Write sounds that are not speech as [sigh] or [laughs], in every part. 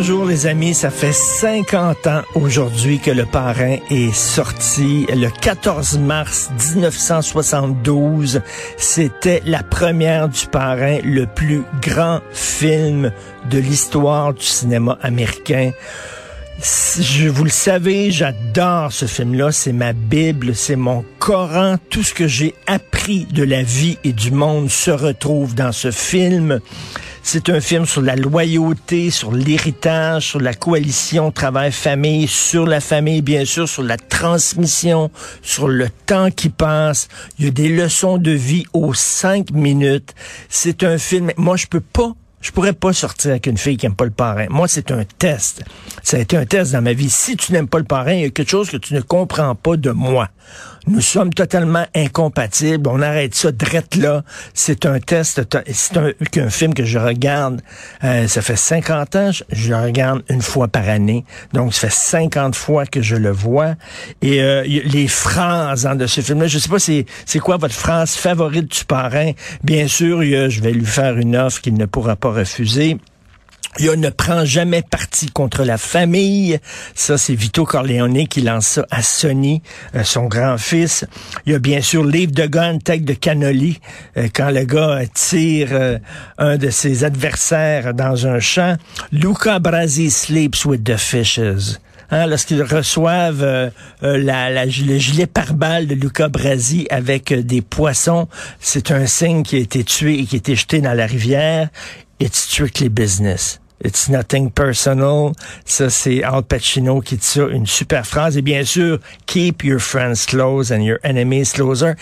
Bonjour les amis, ça fait 50 ans aujourd'hui que le parrain est sorti. Le 14 mars 1972, c'était la première du parrain, le plus grand film de l'histoire du cinéma américain. Je, vous le savez, j'adore ce film-là. C'est ma Bible, c'est mon Coran. Tout ce que j'ai appris de la vie et du monde se retrouve dans ce film. C'est un film sur la loyauté, sur l'héritage, sur la coalition travail-famille, sur la famille, bien sûr, sur la transmission, sur le temps qui passe. Il y a des leçons de vie aux cinq minutes. C'est un film. Moi, je peux pas je pourrais pas sortir avec une fille qui aime pas le parrain. Moi, c'est un test. Ça a été un test dans ma vie. Si tu n'aimes pas le parrain, il y a quelque chose que tu ne comprends pas de moi. Nous sommes totalement incompatibles. On arrête ça drette là. C'est un test. C'est un, film que je regarde. Euh, ça fait 50 ans. Je, le regarde une fois par année. Donc, ça fait 50 fois que je le vois. Et euh, les phrases de ce film-là, je sais pas c'est c'est quoi votre phrase favorite du parrain? Bien sûr, je vais lui faire une offre qu'il ne pourra pas refuser. Il ne prend jamais parti contre la famille. Ça, c'est Vito Corleone qui lance ça à Sonny, euh, son grand-fils. Il y a bien sûr Leave the Gun, Take de Cannoli, euh, quand le gars tire euh, un de ses adversaires dans un champ. Luca Brasi sleeps with the fishes. Hein, lorsqu'ils reçoivent la, la, le gilet pare-balles de Luca Brasi avec des poissons, c'est un signe qui a été tué et qui a été jeté dans la rivière. It's strictly business. It's nothing personal. Ça, c'est Al Pacino qui dit une super phrase. Et bien sûr, keep your friends close and your enemies closer.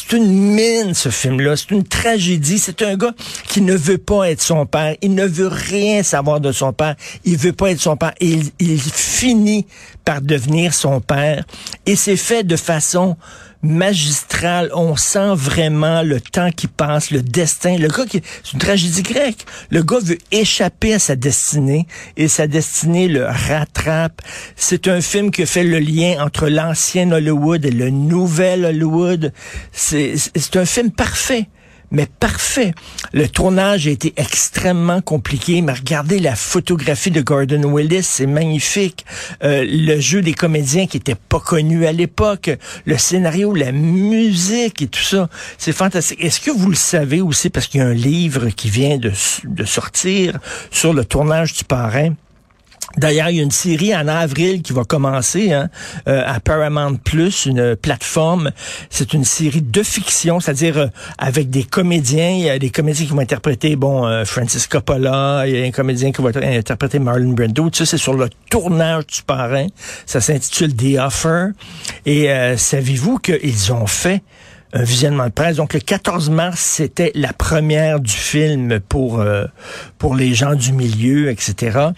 C'est une mine, ce film-là. C'est une tragédie. C'est un gars qui ne veut pas être son père. Il ne veut rien savoir de son père. Il veut pas être son père. Et il, il finit par devenir son père. Et c'est fait de façon magistral. On sent vraiment le temps qui passe, le destin. Le gars qui, c'est une tragédie grecque. Le gars veut échapper à sa destinée et sa destinée le rattrape. C'est un film qui fait le lien entre l'ancien Hollywood et le nouvel Hollywood. C'est, c'est un film parfait mais parfait. Le tournage a été extrêmement compliqué, mais regardez la photographie de Gordon Willis, c'est magnifique. Euh, le jeu des comédiens qui étaient pas connus à l'époque, le scénario, la musique et tout ça, c'est fantastique. Est-ce que vous le savez aussi parce qu'il y a un livre qui vient de, de sortir sur le tournage du parrain? D'ailleurs, il y a une série en avril qui va commencer hein, euh, à Paramount Plus, une plateforme. C'est une série de fiction, c'est-à-dire euh, avec des comédiens. Il y a des comédiens qui vont interpréter, bon, euh, Francis Coppola. Il y a un comédien qui va interpréter Marlon Brando. Tout ça, c'est sur le tournage du parrain. Ça s'intitule The Offer. Et savez-vous qu'ils ont fait un visionnement de presse. Donc le 14 mars, c'était la première du film pour euh, pour les gens du milieu, etc.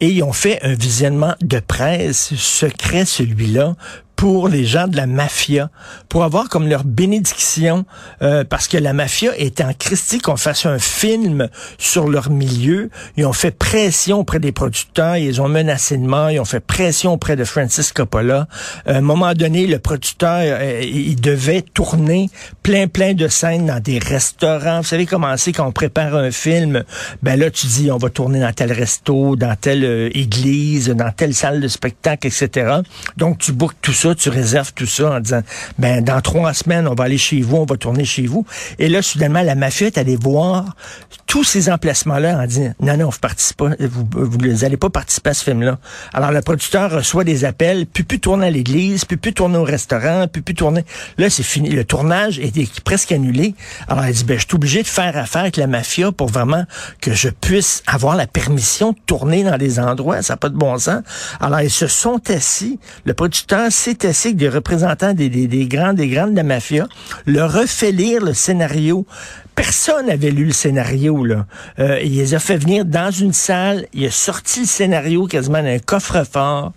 Et ils ont fait un visionnement de presse secret, celui-là, pour les gens de la mafia, pour avoir comme leur bénédiction, euh, parce que la mafia était en Christie qu'on fasse un film sur leur milieu. Ils ont fait pression auprès des producteurs, ils ont menacé de mort, ils ont fait pression auprès de Francis Coppola. à un moment donné, le producteur, euh, il devait tourner plein, plein de scènes dans des restaurants. Vous savez comment c'est quand on prépare un film? Ben là, tu dis, on va tourner dans tel resto, dans telle euh, église, dans telle salle de spectacle, etc. Donc, tu bookes tout ça tu réserves tout ça en disant, ben, dans trois semaines, on va aller chez vous, on va tourner chez vous. Et là, soudainement, la mafia est allée voir tous ces emplacements-là en disant, non, non, vous participez pas, vous, vous n'allez pas participer à ce film-là. Alors, le producteur reçoit des appels, puis plus tourner à l'église, puis plus tourner au restaurant, puis plus tourner. Là, c'est fini. Le tournage est presque annulé. Alors, elle dit, ben, je suis obligé de faire affaire avec la mafia pour vraiment que je puisse avoir la permission de tourner dans des endroits. Ça n'a pas de bon sens. Alors, ils se sont assis. Le producteur s'est des représentants des, des, des grands, des grandes de la mafia, le refait lire le scénario personne n'avait lu le scénario. Là. Euh, il les a fait venir dans une salle, il a sorti le scénario quasiment d'un coffre-fort.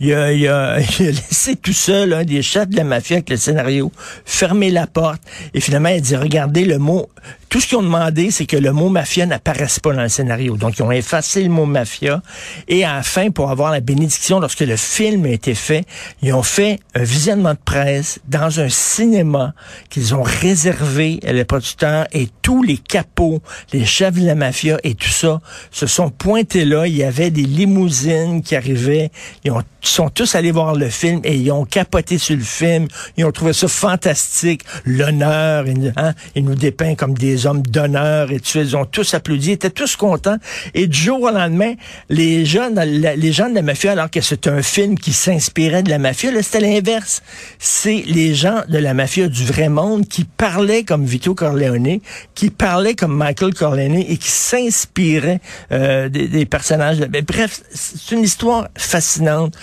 Il a, il, a, [laughs] il a, laissé tout seul un des chefs de la mafia avec le scénario, fermé la porte, et finalement il a dit, regardez le mot, tout ce qu'ils ont demandé, c'est que le mot mafia n'apparaisse pas dans le scénario. Donc, ils ont effacé le mot mafia. Et à fin, pour avoir la bénédiction, lorsque le film a été fait, ils ont fait un visionnement de presse dans un cinéma qu'ils ont réservé à les producteurs et tous les capots, les chefs de la mafia et tout ça se sont pointés là. Il y avait des limousines qui arrivaient. Ils ont, sont tous allés voir le film et ils ont capoté sur le film. Ils ont trouvé ça fantastique. L'honneur, hein, il nous dépeint comme des hommes d'honneur et Ils ont tous applaudi, étaient tous contents. Et du jour au lendemain, les jeunes, les gens de la mafia, alors que c'est un film qui s'inspirait de la mafia, là, c'était l'inverse. C'est les gens de la mafia du vrai monde qui parlaient comme Vito Corleone, qui parlaient comme Michael Corleone et qui s'inspiraient euh, des, des, personnages. Mais bref, c'est une histoire fascinante.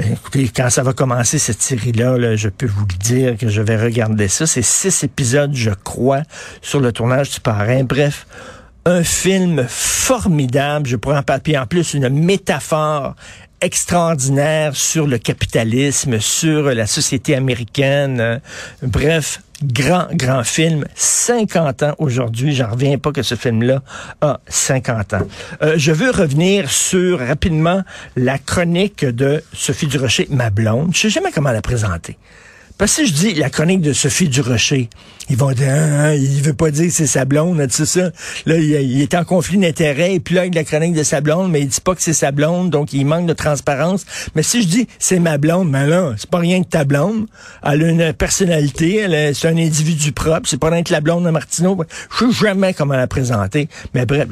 Écoutez, quand ça va commencer cette série-là, là, je peux vous le dire que je vais regarder ça. C'est six épisodes, je crois, sur le tournage du parrain. Bref, un film formidable. Je pourrais en parler. en plus, une métaphore extraordinaire sur le capitalisme, sur la société américaine. Bref, grand, grand film. 50 ans aujourd'hui. J'en reviens pas que ce film-là a 50 ans. Euh, je veux revenir sur rapidement la chronique de Sophie Durocher, ma blonde. Je sais jamais comment la présenter. Parce que si je dis la chronique de Sophie Durocher, ils vont dire, hein, hein, il veut pas dire c'est sa blonde, tu ça. Là, il, est en conflit d'intérêt, et puis là, avec la chronique de sa blonde, mais il dit pas que c'est sa blonde, donc il manque de transparence. Mais si je dis, c'est ma blonde, mais là, c'est pas rien que ta blonde. Elle a une personnalité, elle c'est un individu propre, c'est pas rien que la blonde de Martineau. Je sais jamais comment la présenter. Mais bref,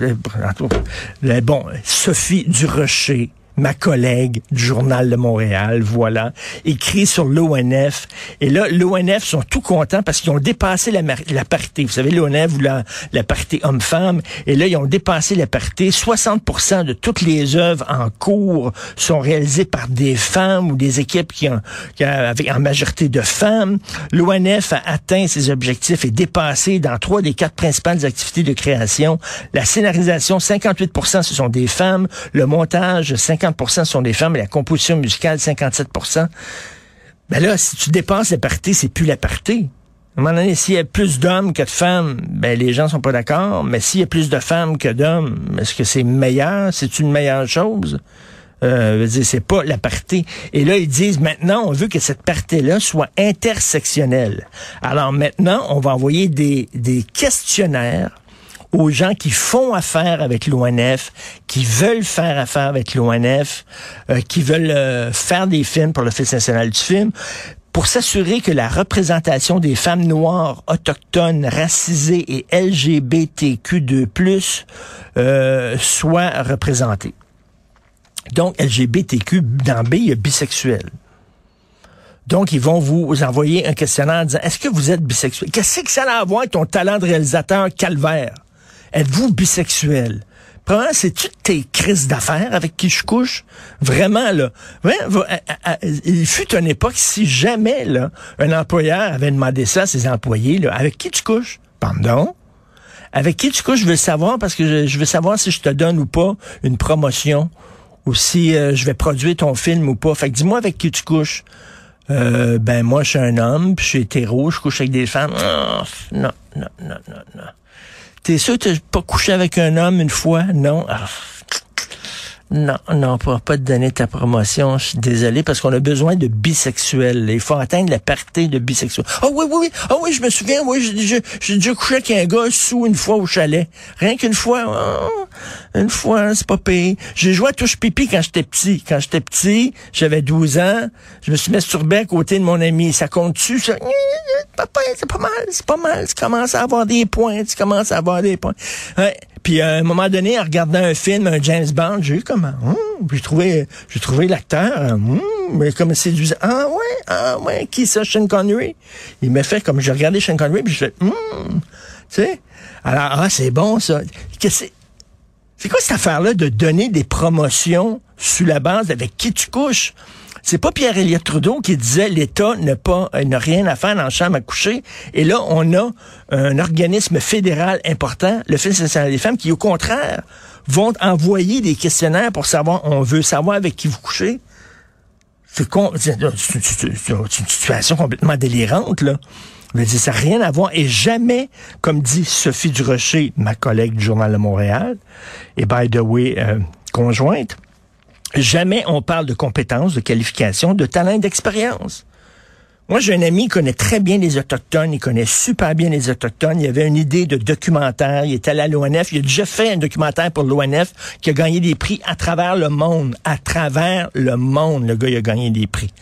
bon, Sophie Durocher, ma collègue du Journal de Montréal, voilà, écrit sur l'ONF. Et là, l'ONF sont tout contents parce qu'ils ont dépassé la, la parité. Vous savez, l'ONF ou la, la parité homme-femme. Et là, ils ont dépassé la parité. 60% de toutes les œuvres en cours sont réalisées par des femmes ou des équipes qui ont, qui avec en majorité de femmes. L'ONF a atteint ses objectifs et dépassé dans trois des quatre principales activités de création. La scénarisation, 58% ce sont des femmes. Le montage, 50 sont des femmes et la composition musicale, 57 Ben là, si tu dépenses la parité, c'est plus la parité. À un moment donné, s'il y a plus d'hommes que de femmes, ben les gens sont pas d'accord. Mais s'il y a plus de femmes que d'hommes, est-ce que c'est meilleur? C'est une meilleure chose? Euh, c'est pas la parité. Et là, ils disent maintenant, on veut que cette parité-là soit intersectionnelle. Alors maintenant, on va envoyer des, des questionnaires aux gens qui font affaire avec l'ONF, qui veulent faire affaire avec l'ONF, euh, qui veulent euh, faire des films pour Fils national du film, pour s'assurer que la représentation des femmes noires, autochtones, racisées et LGBTQ2+, euh, soit représentée. Donc, LGBTQ, dans B, il y a bisexuel. Donc, ils vont vous envoyer un questionnaire en disant, est-ce que vous êtes bisexuel? Qu'est-ce que ça a à voir avec ton talent de réalisateur calvaire? Êtes-vous bisexuel? Premièrement, c'est-tu tes crises d'affaires avec qui je couche? Vraiment, là. il fut une époque, si jamais, là, un employeur avait demandé ça à ses employés, là, avec qui tu couches? Pardon? Avec qui tu couches? Je veux savoir parce que je, veux savoir si je te donne ou pas une promotion ou si euh, je vais produire ton film ou pas. Fait que dis-moi avec qui tu couches. Euh, ben moi, je suis un homme, puis je suis hétéro, je couche avec des femmes. Oh, non, non, non, non, non. T'es sûr que t'as pas couché avec un homme une fois? Non. Ah. Non, non, on pourra pas te donner ta promotion. Je suis désolé parce qu'on a besoin de bisexuels. Il faut atteindre la parité de bisexuels. Ah oh, oui, oui, oui. Ah oh, oui, je me souviens. Oui, j'ai déjà couché avec un gars sous une fois au chalet. Rien qu'une fois. Oh, une fois, c'est pas payé. J'ai joué à touche pipi quand j'étais petit. Quand j'étais petit, j'avais 12 ans. Je me suis masturbé à côté de mon ami. Ça compte-tu? Ça... C'est pas mal, c'est pas mal. Tu commences à avoir des points. Tu commences à avoir des points. Ouais. Puis à un moment donné, en regardant un film, un James Bond, j'ai eu comme hum, j'ai trouvé j'ai trouvé l'acteur hum, mais comme séduisant. Ah ouais, ah ouais, qui ça Sean Connery? Il m'a fait comme j'ai regardé Sean Connery puis je fais hum, tu sais? Alors ah, c'est bon ça. c'est c'est quoi cette affaire-là de donner des promotions sous la base avec qui tu couches? C'est pas Pierre-Éliott Trudeau qui disait l'État n'a pas euh, n'a rien à faire dans la chambre à coucher. Et là, on a un organisme fédéral important, le Fils national des femmes, qui au contraire vont envoyer des questionnaires pour savoir, on veut savoir avec qui vous couchez. C'est une situation complètement délirante, là. Mais ça n'a rien à voir. Et jamais, comme dit Sophie Durocher, ma collègue du Journal de Montréal, et by the way, euh, conjointe, Jamais on parle de compétences, de qualifications, de talent d'expérience. Moi, j'ai un ami qui connaît très bien les Autochtones, il connaît super bien les Autochtones. Il avait une idée de documentaire, il est allé à l'ONF, il a déjà fait un documentaire pour l'ONF qui a gagné des prix à travers le monde. À travers le monde, le gars, il a gagné des prix.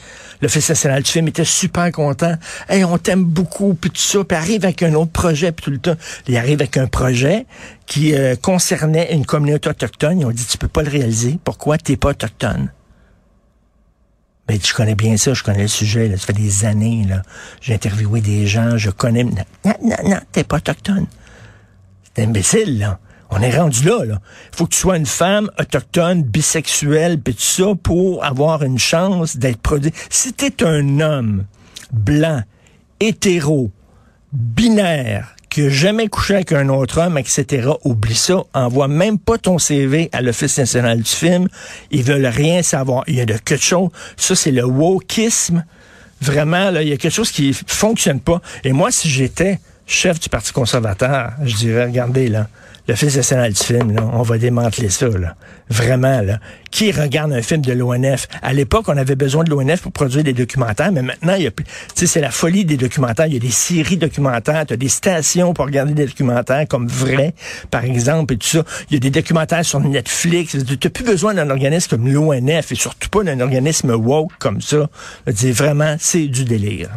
Le Festival national du film était super content. Hey, on t'aime beaucoup, puis tout ça, puis arrive avec un autre projet, tout le temps. Il arrive avec un projet qui euh, concernait une communauté autochtone. Ils ont dit, tu peux pas le réaliser. Pourquoi t'es pas autochtone? Mais je connais bien ça, je connais le sujet, là. ça fait des années, là. J'ai interviewé des gens, je connais... Non, non, non, t'es pas autochtone. C'est imbécile, là. On est rendu là, là. Faut que tu sois une femme autochtone, bisexuelle, puis tout ça, pour avoir une chance d'être produit. Si t'es un homme blanc, hétéro, binaire, qui n'a jamais couché avec un autre homme, etc., oublie ça. Envoie même pas ton CV à l'Office national du film. Ils veulent rien savoir. Il y a de quelque chose. Ça, c'est le wokisme. Vraiment, là, il y a quelque chose qui fonctionne pas. Et moi, si j'étais chef du Parti conservateur, je dirais, regardez, là, le Fils national du film, on va démanteler ça. Là. Vraiment, là. Qui regarde un film de l'ONF? À l'époque, on avait besoin de l'ONF pour produire des documentaires, mais maintenant, il y a c'est la folie des documentaires. Il y a des séries documentaires, tu as des stations pour regarder des documentaires comme Vrai, par exemple, et tout ça. Il y a des documentaires sur Netflix. Tu n'as plus besoin d'un organisme comme l'ONF et surtout pas d'un organisme woke comme ça. Vraiment, c'est du délire.